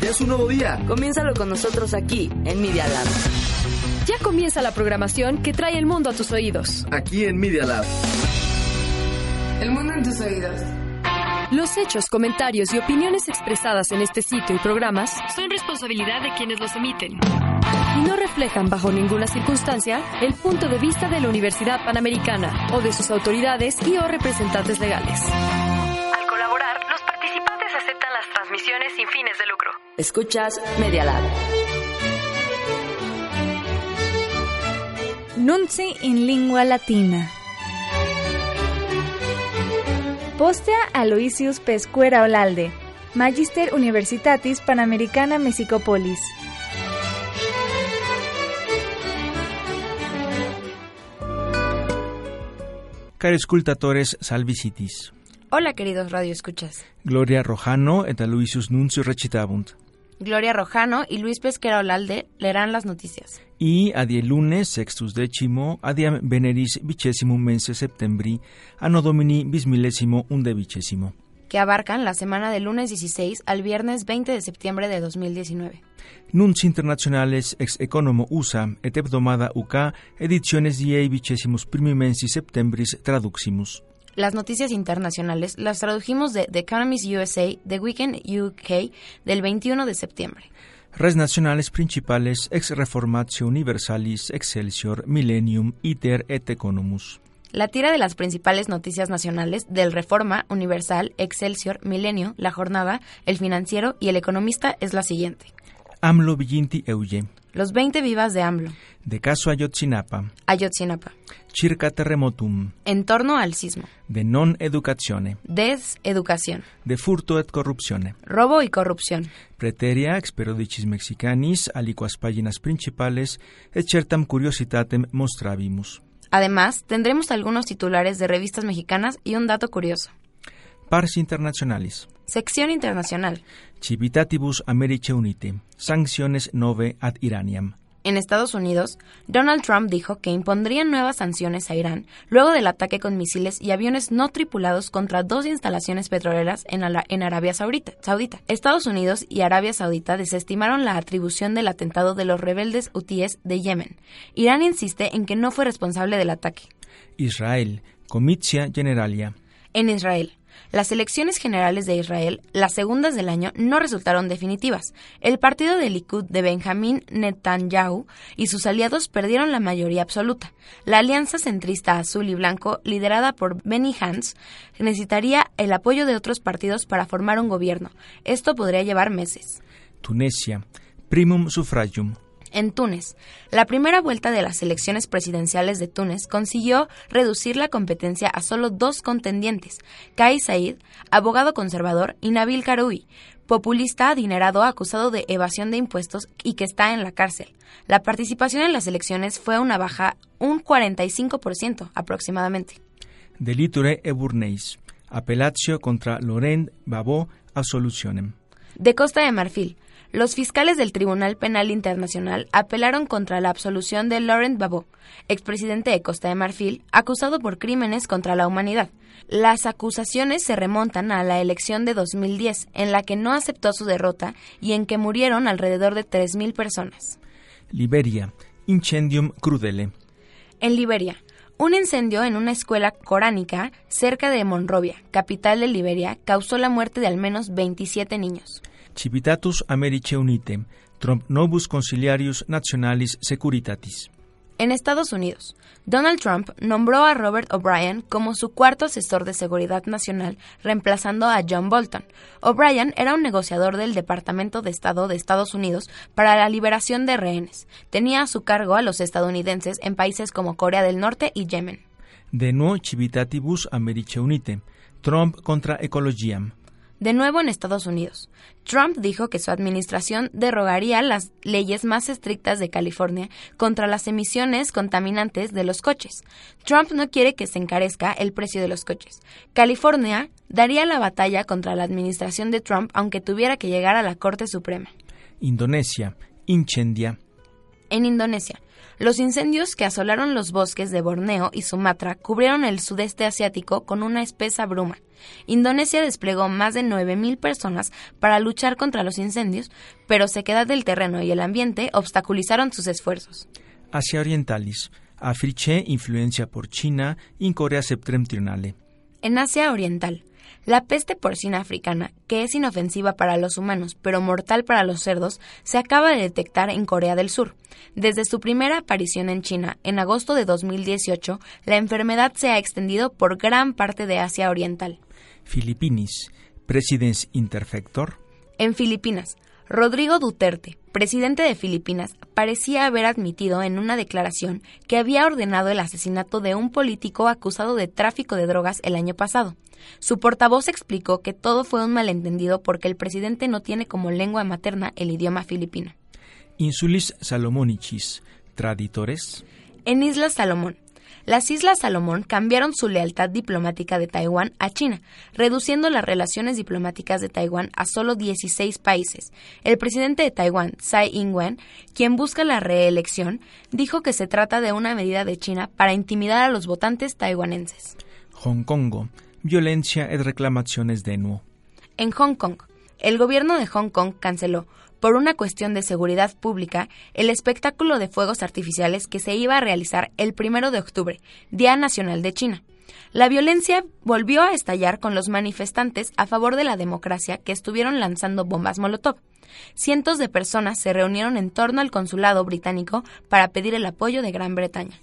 Ya es un nuevo día. Comiénzalo con nosotros aquí, en Media Lab. Ya comienza la programación que trae el mundo a tus oídos. Aquí en Media Lab. El mundo en tus oídos. Los hechos, comentarios y opiniones expresadas en este sitio y programas son responsabilidad de quienes los emiten y no reflejan bajo ninguna circunstancia el punto de vista de la Universidad Panamericana o de sus autoridades y o representantes legales. Sin fines de lucro. Escuchas Media Lab. Nunci in lingua latina. Postea Aloysius Pescuera Olalde, Magister Universitatis Panamericana Mexicopolis. Cari scultatores salvicitis. Hola queridos radioescuchas. Gloria Rojano et Aloysius Nuncio recitabunt. Gloria Rojano y Luis Pesquera Olalde leerán las noticias. Y a die lunes sextus decimo, adiam veneris vicesimum mense septembri, anno domini bismillesimo undevicesimo. que abarcan la semana del lunes 16 al viernes 20 de septiembre de 2019. Nunci internationales ex economo USA et hebdomada UK ediciones diei vicesimus primi mensi septembris traduximus. Las noticias internacionales las tradujimos de The Economist USA, The Weekend UK, del 21 de septiembre. Res nationales principales ex reformatio universalis excelsior millennium iter et economus. La tira de las principales noticias nacionales del Reforma, Universal, Excelsior, Milenio, La Jornada, El Financiero y El Economista es la siguiente. AMLO viginti euge. Los 20 vivas de AMLO. De caso Ayotzinapa. Ayotzinapa. Circa terremotum. En torno al sismo. De non educatione. Deseducación. De furto et corruptione. Robo y corrupción. Preteria ex periodicis mexicanis aliquas páginas principales et certam curiositatem mostravimus. Además, tendremos algunos titulares de revistas mexicanas y un dato curioso. Pars internationalis. Sección internacional. Civitatibus Americe Unite. Sanciones nove ad Iraniam. En Estados Unidos, Donald Trump dijo que impondría nuevas sanciones a Irán luego del ataque con misiles y aviones no tripulados contra dos instalaciones petroleras en, en Arabia Saudita. Saudita. Estados Unidos y Arabia Saudita desestimaron la atribución del atentado de los rebeldes hutíes de Yemen. Irán insiste en que no fue responsable del ataque. Israel. Comitia Generalia. En Israel, las elecciones generales de Israel, las segundas del año, no resultaron definitivas. El partido de Likud de Benjamín Netanyahu y sus aliados perdieron la mayoría absoluta. La alianza centrista azul y blanco, liderada por Benny Gantz, necesitaría el apoyo de otros partidos para formar un gobierno. Esto podría llevar meses. Tunesia. Primum suffragium. En Túnez, la primera vuelta de las elecciones presidenciales de Túnez consiguió reducir la competencia a solo dos contendientes, Kais Said, abogado conservador, y Nabil Karoui, populista adinerado acusado de evasión de impuestos y que está en la cárcel. La participación en las elecciones fue una baja un 45% aproximadamente. Deliture eburneis. Appellatio contra Laurent Babot absolutionem. De Costa de Marfil, los fiscales del Tribunal Penal Internacional apelaron contra la absolución de Laurent Gbagbo, expresidente de Costa de Marfil, acusado por crímenes contra la humanidad. Las acusaciones se remontan a la elección de 2010, en la que no aceptó su derrota y en que murieron alrededor de 3.000 personas. Liberia. Incendium crudele. En Liberia, un incendio en una escuela coránica cerca de Monrovia, capital de Liberia, causó la muerte de al menos 27 niños. Civitatus Americe Unite. Trump novus conciliarius nationalis securitatis. En Estados Unidos, Donald Trump nombró a Robert O'Brien como su cuarto asesor de seguridad nacional, reemplazando a John Bolton. O'Brien era un negociador del Departamento de Estado de Estados Unidos para la liberación de rehenes. Tenía a su cargo a los estadounidenses en países como Corea del Norte y Yemen. De no civitatibus Americe Unite. Trump contra ecologiam. De nuevo en Estados Unidos, Trump dijo que su administración derogaría las leyes más estrictas de California contra las emisiones contaminantes de los coches. Trump no quiere que se encarezca el precio de los coches. California daría la batalla contra la administración de Trump aunque tuviera que llegar a la Corte Suprema. Indonesia. Incendia. En Indonesia, los incendios que asolaron los bosques de Borneo y Sumatra cubrieron el sudeste asiático con una espesa bruma. Indonesia desplegó más de 9.000 personas para luchar contra los incendios, pero sequedad del terreno y el ambiente obstaculizaron sus esfuerzos. Asia Orientalis. Afriche influencia por China en Corea septentrional. En Asia Oriental, la peste porcina africana, que es inofensiva para los humanos pero mortal para los cerdos, se acaba de detectar en Corea del Sur. Desde su primera aparición en China, en agosto de 2018, la enfermedad se ha extendido por gran parte de Asia Oriental. Filipinis. Presidens Interfector. En Filipinas, Rodrigo Duterte, presidente de Filipinas, parecía haber admitido en una declaración que había ordenado el asesinato de un político acusado de tráfico de drogas el año pasado. Su portavoz explicó que todo fue un malentendido porque el presidente no tiene como lengua materna el idioma filipino. Insulis Salomonicis. Traditores. En Islas Salomón, las Islas Salomón cambiaron su lealtad diplomática de Taiwán a China, reduciendo las relaciones diplomáticas de Taiwán a solo 16 países. El presidente de Taiwán, Tsai Ing-wen, quien busca la reelección, dijo que se trata de una medida de China para intimidar a los votantes taiwanenses. Hong Kong. Violencia y reclamaciones de nuevo. En Hong Kong, el gobierno de Hong Kong canceló por una cuestión de seguridad pública, el espectáculo de fuegos artificiales que se iba a realizar el primero de octubre, Día Nacional de China. La violencia volvió a estallar con los manifestantes a favor de la democracia que estuvieron lanzando bombas Molotov. Cientos de personas se reunieron en torno al consulado británico para pedir el apoyo de Gran Bretaña.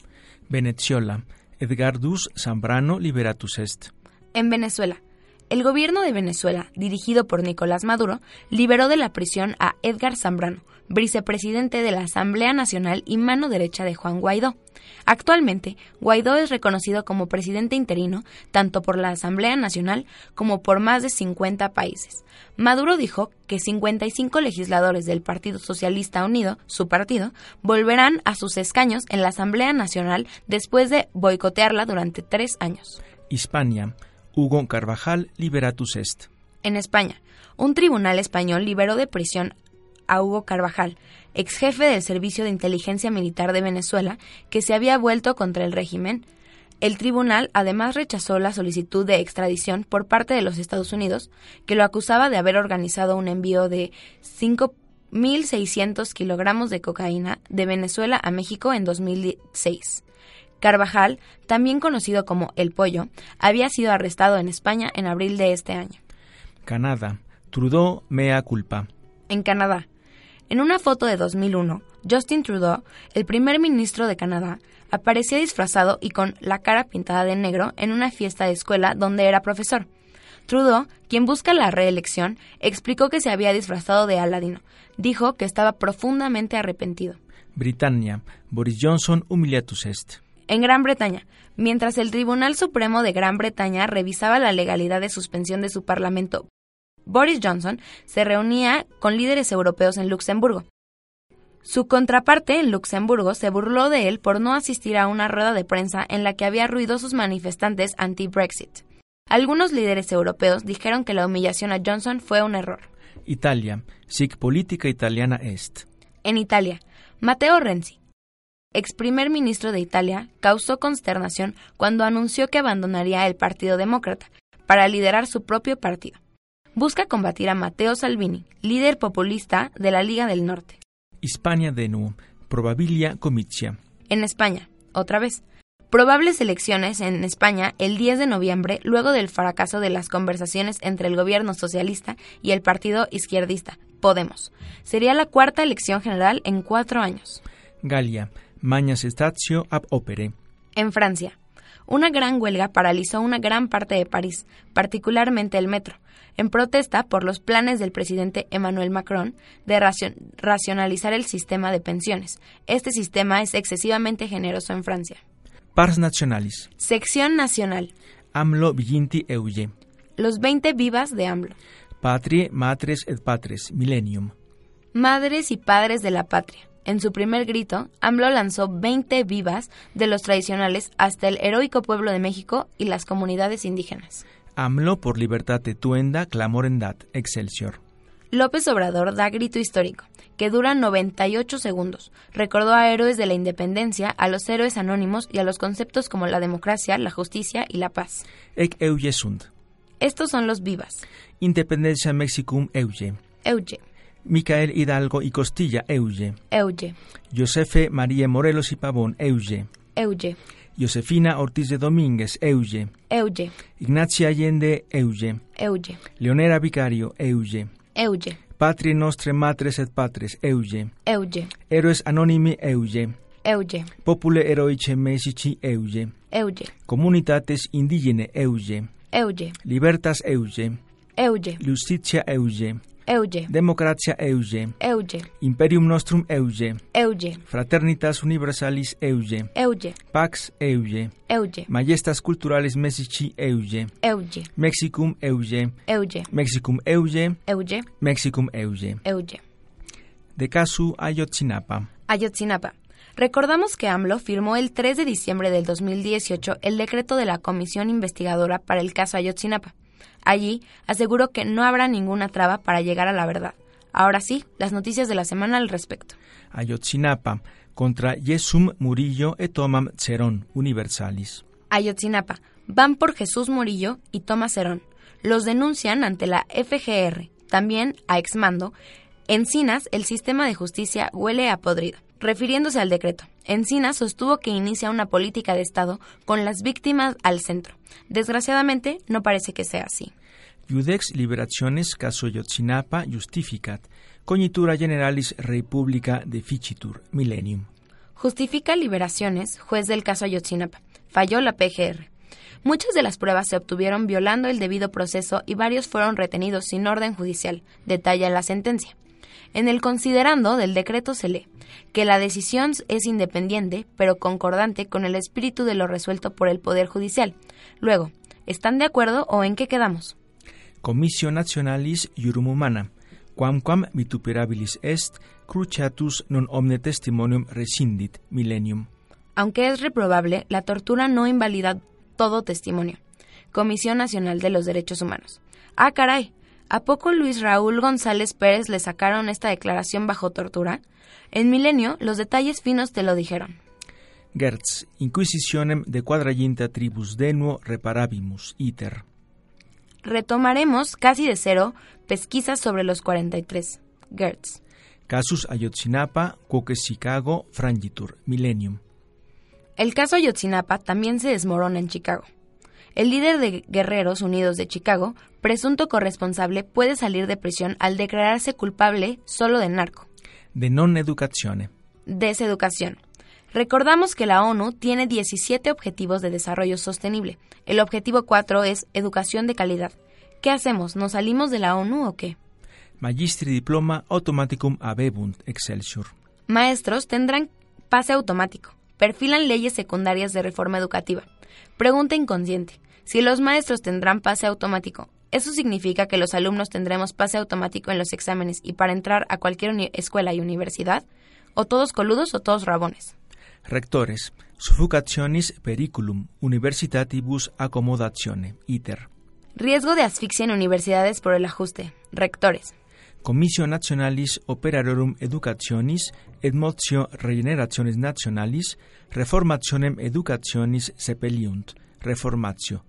Venezuela. Edgardus Zambrano Liberatus Est. En Venezuela, el gobierno de Venezuela, dirigido por Nicolás Maduro, liberó de la prisión a Edgar Zambrano, vicepresidente de la Asamblea Nacional y mano derecha de Juan Guaidó. Actualmente, Guaidó es reconocido como presidente interino tanto por la Asamblea Nacional como por más de 50 países. Maduro dijo que 55 legisladores del Partido Socialista Unido, su partido, volverán a sus escaños en la Asamblea Nacional después de boicotearla durante tres años. Hispania. Hugo Carvajal Liberatus Est. En España, un tribunal español liberó de prisión a Hugo Carvajal, ex jefe del Servicio de Inteligencia Militar de Venezuela, que se había vuelto contra el régimen. El tribunal además rechazó la solicitud de extradición por parte de los Estados Unidos, que lo acusaba de haber organizado un envío de 5.600 kilogramos de cocaína de Venezuela a México en 2006. Carvajal, también conocido como El Pollo, había sido arrestado en España en abril de este año. Canadá. Trudeau mea culpa. En Canadá. En una foto de 2001, Justin Trudeau, el primer ministro de Canadá, aparecía disfrazado y con la cara pintada de negro en una fiesta de escuela donde era profesor. Trudeau, quien busca la reelección, explicó que se había disfrazado de Aladino. Dijo que estaba profundamente arrepentido. Britannia. Boris Johnson humiliatus est. En Gran Bretaña, mientras el Tribunal Supremo de Gran Bretaña revisaba la legalidad de suspensión de su Parlamento, Boris Johnson se reunía con líderes europeos en Luxemburgo. Su contraparte en Luxemburgo se burló de él por no asistir a una rueda de prensa en la que había ruidosos manifestantes anti-Brexit. Algunos líderes europeos dijeron que la humillación a Johnson fue un error. Italia. Sic política italiana est. En Italia, Matteo Renzi, ex primer ministro de Italia, causó consternación cuando anunció que abandonaría el Partido Demócrata para liderar su propio partido. Busca combatir a Matteo Salvini, líder populista de la Liga del Norte. Hispania de nu. Probabilia comitia. En España, otra vez. Probables elecciones en España el 10 de noviembre luego del fracaso de las conversaciones entre el gobierno socialista y el partido izquierdista, Podemos. Sería la cuarta elección general en cuatro años. Galia. Magnas Statio ab opere. En Francia, una gran huelga paralizó una gran parte de París, particularmente el metro, en protesta por los planes del presidente Emmanuel Macron de racionalizar el sistema de pensiones. Este sistema es excesivamente generoso en Francia. Pars Nationalis. Sección Nacional. AMLO Viginti Euge. Los 20 vivas de AMLO. Patrie, matres et patres, millennium. Madres y padres de la patria. En su primer grito, AMLO lanzó 20 vivas de los tradicionales hasta el heroico pueblo de México y las comunidades indígenas. AMLO por libertad tuenda clamorendat, excelsior. López Obrador da grito histórico, que dura 98 segundos. Recordó a héroes de la independencia, a los héroes anónimos y a los conceptos como la democracia, la justicia y la paz. Ec. Estos son los vivas. Independencia Mexicum euge. Euge, Micael Hidalgo y Costilla euge. Euge, Josefe María Morelos y Pavón euge. Euge, Josefina Ortiz de Domínguez euge. Euge, Ignacia Allende euge. Euge, Leonera Vicario euge. Euge, Patrie nostre matres et patres euge. Euge, Héroes anonimi euge. Euge, Popule eroice mesici euge. Euge, Comunitates indigene euge. Euge, Libertas euge. Euge, Justitia euge. Euge, Democratia euge. Euge, Imperium nostrum euge. Euge, Fraternitas universalis euge. Euge, Pax euge. Euge, Majestas culturales mesici euge. Euge, Mexicum euge. Euge, Mexicum euge. Euge, Mexicum euge. Euge. De casu Ayotzinapa. Ayotzinapa. Recordamos que AMLO firmó el 3 de diciembre del 2018 el decreto de la Comisión Investigadora para el caso Ayotzinapa. Allí aseguró que no habrá ninguna traba para llegar a la verdad. Ahora sí, las noticias de la semana al respecto. Ayotzinapa. Contra Yesum Murillo et Tomam Cerón Universalis. Ayotzinapa. Van por Jesús Murillo y Tomás Herón. Los denuncian ante la FGR. También a Exmando. Encinas, el sistema de justicia huele a podrido. Refiriéndose al decreto, Encinas sostuvo que inicia una política de Estado con las víctimas al centro. Desgraciadamente, no parece que sea así. Judex liberationes caso Ayotzinapa justificat. Cognitura generalis republica deficitur millennium. Justifica liberaciones, juez del caso Ayotzinapa. Falló la PGR. Muchas de las pruebas se obtuvieron violando el debido proceso y varios fueron retenidos sin orden judicial, detalla la sentencia. En el considerando del decreto se lee que la decisión es independiente, pero concordante con el espíritu de lo resuelto por el Poder Judicial. Luego, ¿están de acuerdo o en qué quedamos? Comissio nationalis iurum humana, quamquam vituperabilis est, cruciatus non omne testimonium rescindit millennium. Aunque es reprobable, la tortura no invalida todo testimonio. Comisión Nacional de los Derechos Humanos. Ah, caray. ¿A poco Luis Raúl González Pérez le sacaron esta declaración bajo tortura? En Milenio, los detalles finos te lo dijeron. Gertz, inquisitionem de quadraginta tribus denuo reparabimus iter. Retomaremos casi de cero pesquisas sobre los 43. Gertz. Casus Ayotzinapa, quoque Chicago, frangitur, millennium. El caso Ayotzinapa también se desmorona en Chicago. El líder de Guerreros Unidos de Chicago, presunto corresponsable, puede salir de prisión al declararse culpable solo de narco. De non educatione. Deseducación. Recordamos que la ONU tiene 17 objetivos de desarrollo sostenible. El objetivo 4 es educación de calidad. ¿Qué hacemos? ¿Nos salimos de la ONU o qué? Magistri diploma automaticum habebunt excelsior. Maestros tendrán pase automático. Perfilan leyes secundarias de reforma educativa. Pregunta inconsciente. Si los maestros tendrán pase automático, ¿eso significa que los alumnos tendremos pase automático en los exámenes y para entrar a cualquier escuela y universidad? ¿O todos coludos o todos rabones? Rectores, suffocationis periculum universitatibus accomodatione, iter. Riesgo de asfixia en universidades por el ajuste. Rectores. Comissio nationalis operariorum educationis et motio regenerationis nationalis reformationem educationis sepeliunt, reformatio.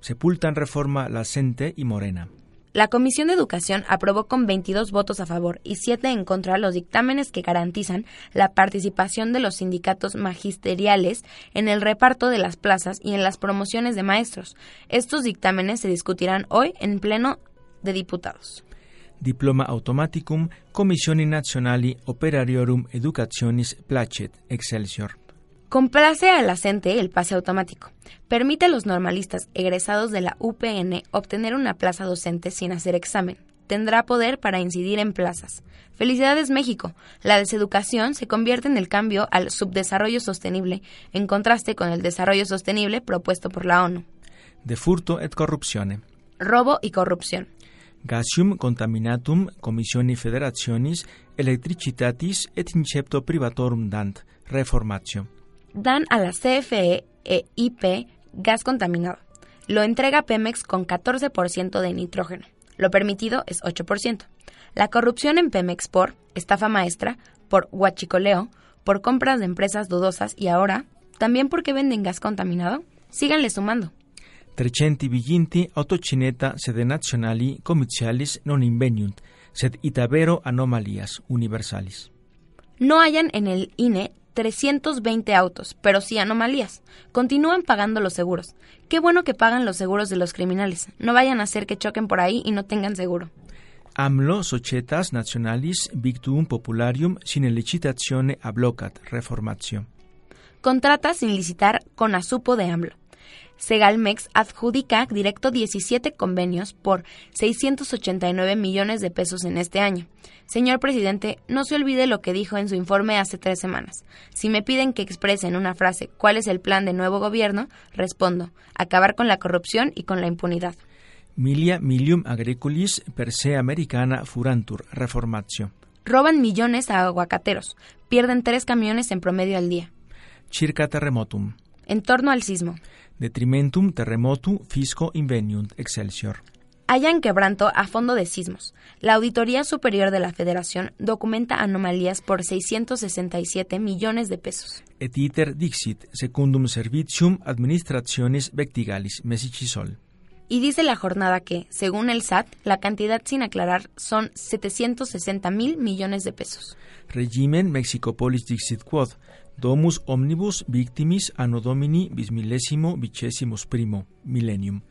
Sepultan reforma Lacente y Morena. La Comisión de Educación aprobó con 22 votos a favor y 7 en contra los dictámenes que garantizan la participación de los sindicatos magisteriales en el reparto de las plazas y en las promociones de maestros. Estos dictámenes se discutirán hoy en pleno de diputados. Diploma automaticum Commissioni nationali operariorum educationis placet excelsior. Complace a la CENTE el pase automático. Permite a los normalistas egresados de la UPN obtener una plaza docente sin hacer examen. Tendrá poder para incidir en plazas. Felicidades México. La deseducación se convierte en el cambio al subdesarrollo sostenible, en contraste con el desarrollo sostenible propuesto por la ONU. De furto et corruptione. Robo y corrupción. Gasium contaminatum commissioni federationis electricitatis et incepto privatorum dant reformatio. Dan a la CFE e IP gas contaminado. Lo entrega Pemex con 14% de nitrógeno. Lo permitido es 8%. La corrupción en Pemex por estafa maestra, por huachicoleo, por compras de empresas dudosas y ahora, también porque venden gas contaminado. Síganle sumando. 320 autocineta sede nazionali commercialis non inveniunt, sed itabero anomalias universalis. No hayan en el INE 320 autos, pero sí anomalías. Continúan pagando los seguros. Qué bueno que pagan los seguros de los criminales. No vayan a hacer que choquen por ahí y no tengan seguro. AMLO societas nationalis victuum popularium sine licitazione ablocat reformatio. Contrata sin licitar con asupo de AMLO. Segalmex adjudica directo 17 convenios por 689 millones de pesos en este año. Señor presidente, no se olvide lo que dijo en su informe hace tres semanas. Si me piden que exprese en una frase cuál es el plan de nuevo gobierno, respondo, acabar con la corrupción y con la impunidad. Milia milium agricolis per se americana furantur reformatio. Roban millones a aguacateros. Pierden tres camiones en promedio al día. Circa terremotum. En torno al sismo. Detrimentum terremotu fisco inveniunt excelsior. Hayan quebranto a fondo de sismos. La Auditoría Superior de la Federación documenta anomalías por 667 millones de pesos. Et iter dixit secundum servitium administrationis vectigalis mesicisol. Y dice la jornada que, según el SAT, la cantidad sin aclarar son 760 mil millones de pesos. Regimen Mexicopolis dixit quod, domus omnibus victimis anno domini bismillesimo vicesimus primo millennium.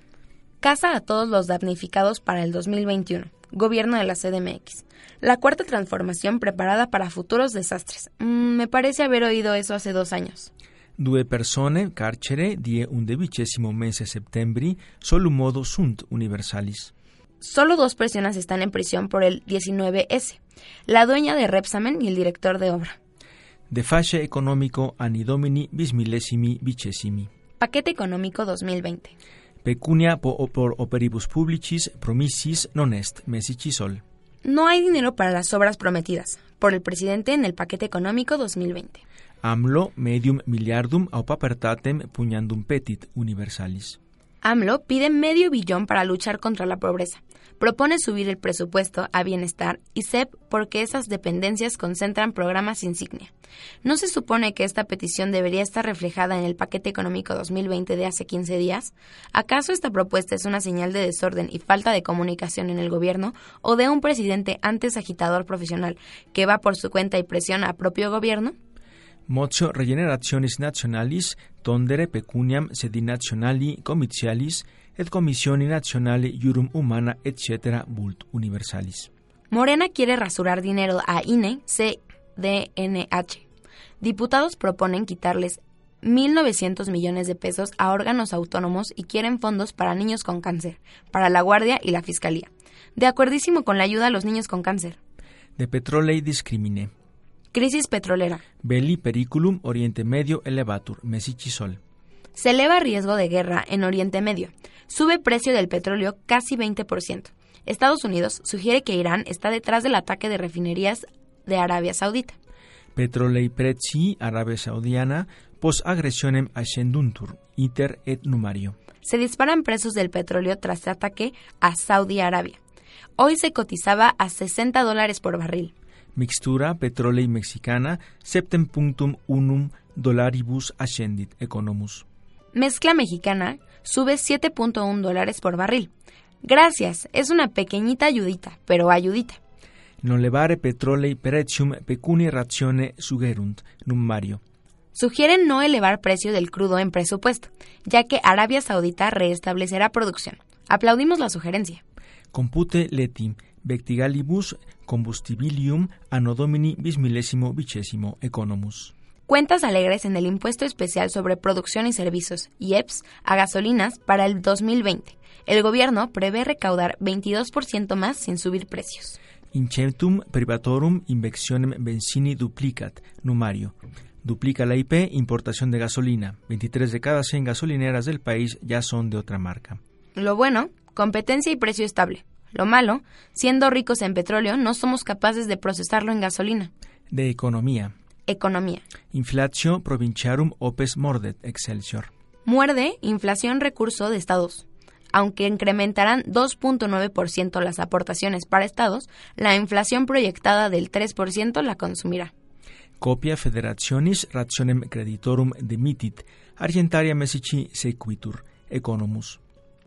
Casa a todos los damnificados para el 2021. Gobierno de la CDMX. La cuarta transformación preparada para futuros desastres. Mm, me parece haber oído eso hace dos años. Due persone carcere die undevicesimo mese septembri solum modo sunt universalis. Solo dos personas están en prisión por el 19S, la dueña de Repsamen y el director de obra. De fasce economico anni domini bismillesimi vicesimi. Paquete económico 2020. Pecunia po- por operibus publicis promissis non est mesicisol. No hay dinero para las obras prometidas por el presidente en el paquete económico 2020. AMLO medium miliardum aupapertatem pugnandum petit universalis. AMLO pide medio billón para luchar contra la pobreza. Propone subir el presupuesto a bienestar y CEP porque esas dependencias concentran programas insignia. ¿No se supone que esta petición debería estar reflejada en el paquete económico 2020 de hace 15 días? ¿Acaso esta propuesta es una señal de desorden y falta de comunicación en el gobierno o de un presidente antes agitador profesional que va por su cuenta y presiona a propio gobierno? Motio regenerationis nationalis tondere pecuniam sedi nationali comitialis et commissioni nationale iurum humana etc. vult universalis. Morena quiere rasurar dinero a INE, CDNH. Diputados proponen quitarles 1.900 millones de pesos a órganos autónomos y quieren fondos para niños con cáncer, para la Guardia y la Fiscalía. De acuerdísimo con la ayuda a los niños con cáncer. De petrolei discrimine. Crisis petrolera. Belli periculum Oriente Medio elevatur mesicisol. Se eleva riesgo de guerra en Oriente Medio. Sube precio del petróleo casi 20%. Estados Unidos sugiere que Irán está detrás del ataque de refinerías de Arabia Saudita. Petrolei prezii Arabia Saudiana pos aggressionem ascenduntur iter et numario. Se disparan precios del petróleo tras ataque a Saudi Arabia. Hoy se cotizaba a 60 dólares por barril. Mixtura petrolei mexicana septem punctum unum dollaribus ascendit economus. Mezcla mexicana sube 7.1 dólares por barril. Gracias, es una pequeñita ayudita, pero ayudita. Non levare petrolei peretium pecuni ratione sugerunt nummario. Sugieren no elevar precio del crudo en presupuesto, ya que Arabia Saudita restablecerá producción. Aplaudimos la sugerencia. Compute letim vectigalibus combustibilium anno domini bismillesimo vicesimo economus. Cuentas alegres en el impuesto especial sobre producción y servicios, IEPS, a gasolinas para el 2020. El gobierno prevé recaudar 22% más sin subir precios. Incentum privatorum invectionem benzini duplicat numario. Duplica la IP importación de gasolina. 23 de cada 100 gasolineras del país ya son de otra marca. Lo bueno, competencia y precio estable. Lo malo, siendo ricos en petróleo, no somos capaces de procesarlo en gasolina. De economía. Economía. Inflatio provinciarum opes mordet excelsior. Muerde inflación recurso de estados. aunque incrementarán 2.9% las aportaciones para estados, la inflación proyectada del 3% la consumirá. Copia Federationis Rationem Creditorum demitit, Argentaria Messici Sequitur, Economus.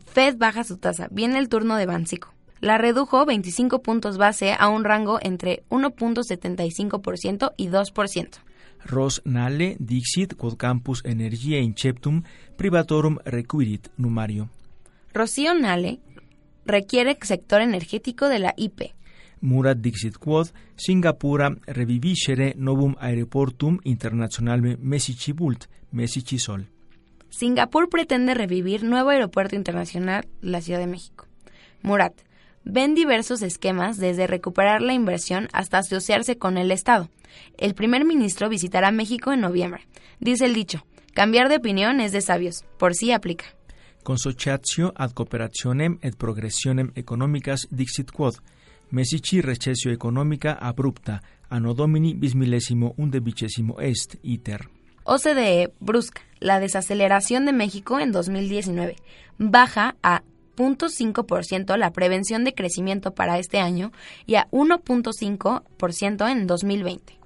Fed baja su tasa. Viene el turno de Bansico. La redujo 25 puntos base a un rango entre 1.75% y 2%. Ros nale dixit quod campus energia inceptum privatorum requirit numario. Rocío Nale requiere sector energético de la IP. Murat dixit quod Singapura reviviscere novum aeroportum internationalem Messici Messici Sol. Singapur pretende revivir nuevo aeropuerto internacional la Ciudad de México. Murat, ven diversos esquemas desde recuperar la inversión hasta asociarse con el Estado. El primer ministro visitará México en noviembre. Dice el dicho, cambiar de opinión es de sabios, por sí aplica. Consociatio ad cooperationem et progressionem economicas dixit quod, Messici recessio economica abrupta, anno domini bismillesimo undevicesimo est, iter. OCDE brusca la desaceleración de México en 2019. Baja a 0.5% la prevención de crecimiento para este año y a 1.5% en 2020.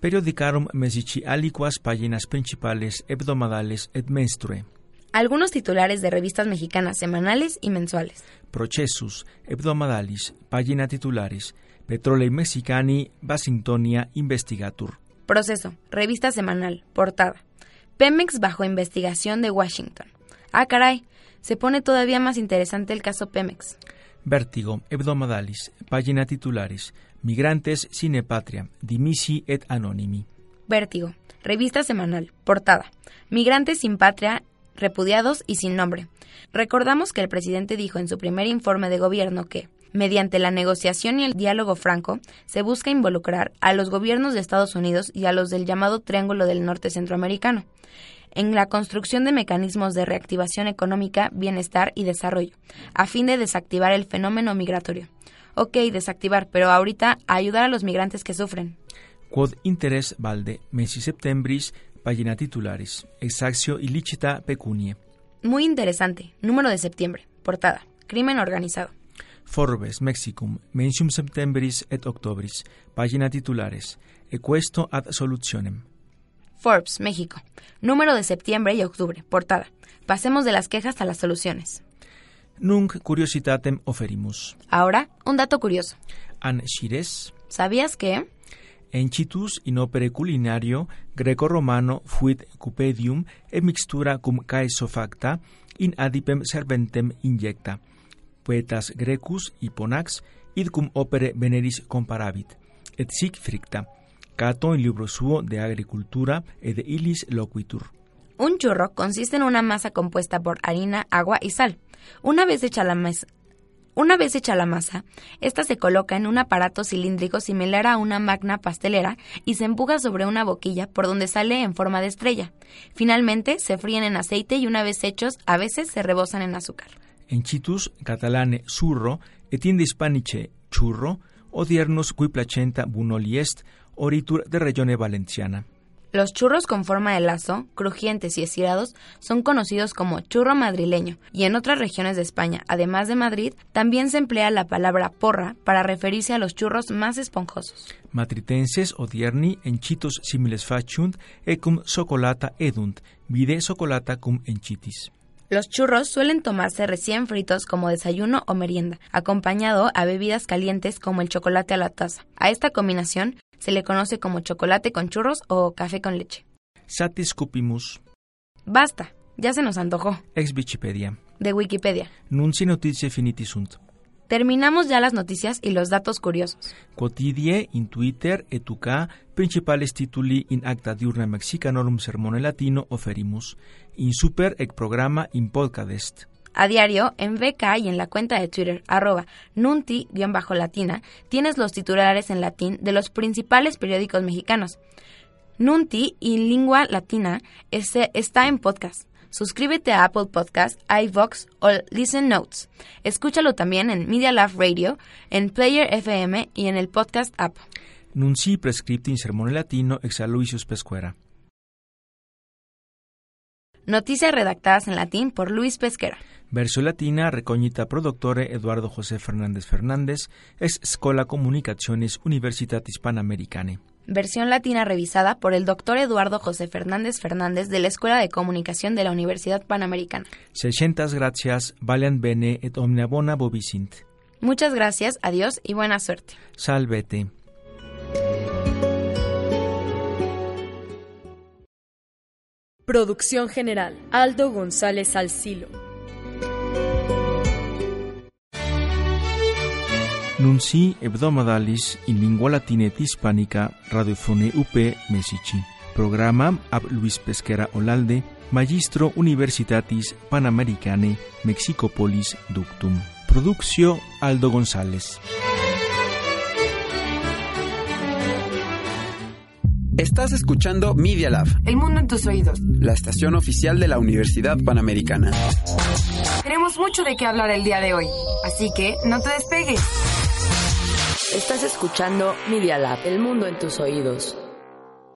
Periodicarum Messici aliquas páginas principales hebdomadales et menstrue. Algunos titulares de revistas mexicanas semanales y mensuales. Processus, hebdomadalis, página titulares, Petrolei Mexicani, Basingtonia Investigatur. Proceso, revista semanal, portada. Pemex bajo investigación de Washington. Ah, caray, se pone todavía más interesante el caso Pemex. Vértigo, hebdomadalis, página titulares, Migrantes sine patria, dimisi et anonimi. Vértigo, revista semanal, portada. Migrantes sin patria, repudiados y sin nombre. Recordamos que el presidente dijo en su primer informe de gobierno que, mediante la negociación y el diálogo franco, se busca involucrar a los gobiernos de Estados Unidos y a los del llamado Triángulo del Norte Centroamericano en la construcción de mecanismos de reactivación económica, bienestar y desarrollo, a fin de desactivar el fenómeno migratorio. Ok, desactivar, pero ahorita ayudar a los migrantes que sufren. Quod interés valde, mesi septembris, página titulares, exactio illicita pecunie. Muy interesante. Número de septiembre. Portada. Crimen organizado. Forbes, Mexicum, mensium septembris et octobris, página titulares, equesto ad solutionem. Forbes, México. Número de septiembre y octubre. Portada. Pasemos de las quejas a las soluciones. Nunc curiositatem oferimus. Ahora, un dato curioso. An Shires, ¿Sabías que? encitus in opere culinario greco-romano fuit cupedium et mixtura cum caeso facta in adipem serventem injecta. Poetas grecus hiponax id cum opere veneris comparavit. Et sic fricta. Cato in libro suo de agricultura et de loquitur. Un churro consiste en una masa compuesta por harina, agua y sal. Una vez hecha la masa, una vez hecha la masa, esta se coloca en un aparato cilíndrico similar a una magna pastelera y se empuja sobre una boquilla por donde sale en forma de estrella. Finalmente se fríen en aceite y una vez hechos, a veces se rebosan en azúcar. Encitus catalane surro et hispanice churro odiernus qui placenta bunoli est oritur de regione valenciana. Los churros con forma de lazo, crujientes y estirados, son conocidos como churro madrileño, y en otras regiones de España, además de Madrid, también se emplea la palabra porra para referirse a los churros más esponjosos. Matritenses odierni encitus similes faciunt et cum socolata edunt, vide socolata cum encitis. Los churros suelen tomarse recién fritos como desayuno o merienda, acompañado a bebidas calientes como el chocolate a la taza. A esta combinación se le conoce como chocolate con churros o café con leche. Satis cupimus Basta, ya se nos antojó. ex Wikipedia. De Wikipedia. Nunci notizie finiti sunt. Terminamos ya las noticias y los datos curiosos. Quotidie in Twitter UK principales tituli in acta diurna mexicanorum sermone latino oferimus. In super ec programa in podcast. A diario, en VK y en la cuenta de Twitter, arroba nunti-latina, tienes los titulares en latín de los principales periódicos mexicanos. Nunti y Lingua Latina este- está en podcast. Suscríbete a Apple Podcast, iVox o Listen Notes. Escúchalo también en Media Lab Radio, en Player FM y en el podcast app. Nunci prescripti in sermone latino ex Aloysius Pescuera. Noticias redactadas en latín por Luis Pesquera. Versión latina recoñita productore Eduardo José Fernández Fernández, es Escola Comunicaciones Universitatis Panamericane. Versión latina revisada por el doctor Eduardo José Fernández Fernández de la Escuela de Comunicación de la Universidad Panamericana. 600 gracias, valiant bene et omnia bona bobicint. Muchas gracias, adiós y buena suerte. Salvete. Producción general, Aldo González Alcilo. Nunci hebdomadalis in lingua latina et hispánica radiofone UP Mesici. Programa ab Luis Pesquera Olalde, Magistro Universitatis Panamericane Mexicopolis Ductum. Produccio Aldo González. Estás escuchando Media Lab, El mundo en tus oídos. la estación oficial de la Universidad Panamericana. Tenemos mucho de qué hablar el día de hoy, así que no te despegues. Estás escuchando Media Lab, el mundo en tus oídos.